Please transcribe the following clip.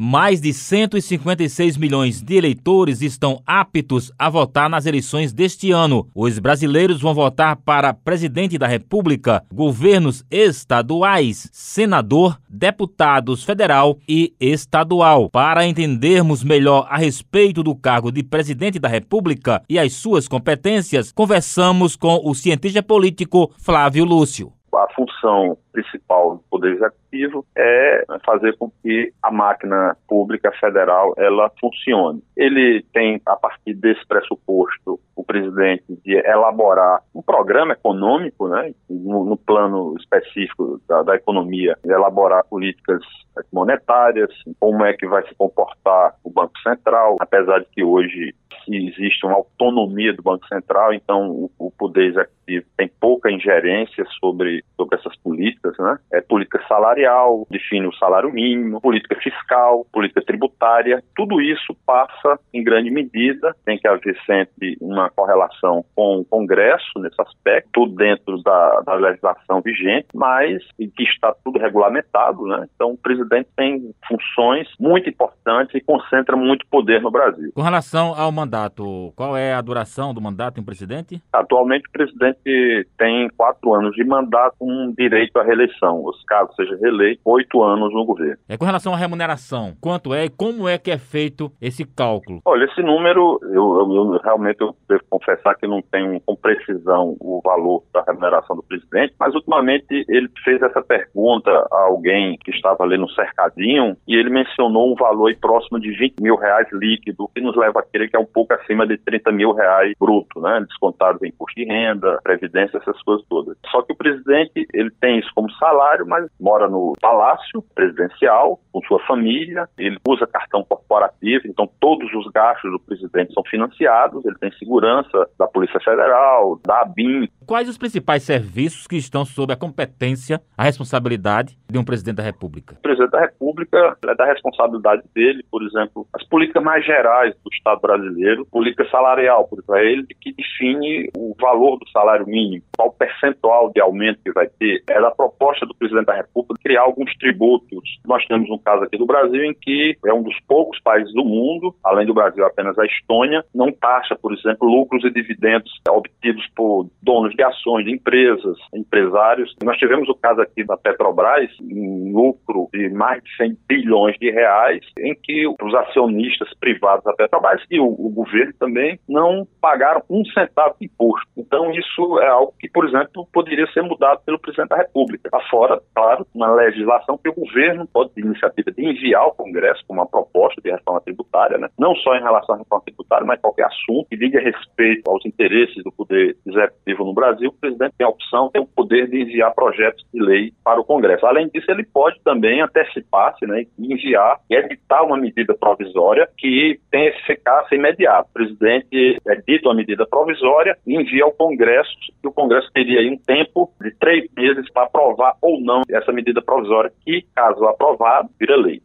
Mais de 156 milhões de eleitores estão aptos a votar nas eleições deste ano. Os brasileiros vão votar para presidente da República, governos estaduais, senador, deputados federal e estadual. Para entendermos melhor a respeito do cargo de presidente da República e as suas competências, conversamos com o cientista político Flávio Lúcio. A função principal do Poder Executivo é fazer com que a máquina pública federal ela funcione. Ele tem, a partir desse pressuposto, o presidente de elaborar um programa econômico, né, no, no plano específico da, da economia, elaborar políticas monetárias, como é que vai se comportar o Banco Central, apesar de que hoje existe uma autonomia do Banco Central, então o, o Poder Executivo tem pouca ingerência sobre, sobre essas políticas, né? É política salarial, define o salário mínimo, política fiscal, política tributária, tudo isso passa em grande medida, tem que haver sempre uma correlação com o Congresso nesse aspecto, tudo dentro da, da legislação vigente, mas que está tudo regulamentado, né? Então o presidente tem funções muito importantes e concentra muito poder no Brasil. Com relação ao mandato, qual é a duração do mandato em presidente? Atualmente o presidente tem quatro anos de mandato com direito à reeleição, os caso seja reeleito, oito anos no governo. É com relação à remuneração, quanto é e como é que é feito esse cálculo? Olha, esse número, eu, eu, eu realmente eu devo confessar que não tenho com precisão o valor da remuneração do presidente, mas ultimamente ele fez essa pergunta a alguém que estava ali no cercadinho e ele mencionou um valor próximo de 20 mil reais líquido, que nos leva a crer que é um pouco acima de 30 mil reais bruto, né? Descontado em imposto de renda, previdência, essas coisas todas. Só que o presidente, ele tem isso como salário, mas mora no palácio presidencial, com sua família, ele usa cartão corporativo, então todos os gastos do presidente são financiados, ele tem segurança da Polícia Federal, da ABIN. Quais os principais serviços que estão sob a competência, a responsabilidade de um presidente da República? O presidente da República é da responsabilidade dele, por exemplo, as políticas mais gerais do Estado brasileiro, política salarial, por exemplo, é ele que define o valor do salário mínimo, qual percentual de aumento que vai ter. É da proposta do presidente da República criar alguns tributos. Nós temos um caso aqui do Brasil em que é um dos poucos países do mundo, além do Brasil apenas a Estônia, não taxa, por exemplo, lucros e dividendos obtidos por donos de ações de empresas, empresários. Nós tivemos o caso aqui da Petrobras, um lucro de mais de 100 bilhões de reais, em que os acionistas privados da Petrobras e o, o governo também não pagaram um centavo de imposto. Então, isso é algo que, por exemplo, poderia ser mudado pelo presidente da República. Afora, claro, uma legislação que o governo pode ter iniciativa de enviar ao Congresso com uma proposta de reforma tributária, né? não só em relação à reforma tributária, mas qualquer assunto que diga respeito aos interesses do poder executivo no Brasil, o presidente tem a opção, tem o poder de enviar projetos de lei para o Congresso. Além disso, ele pode também antecipar-se né, enviar e editar uma medida provisória que tem eficácia imediata. O presidente edita uma medida provisória e envia ao Congresso, e o Congresso teria aí um tempo de três meses para aprovar ou não essa medida provisória, que, caso aprovado, vira lei.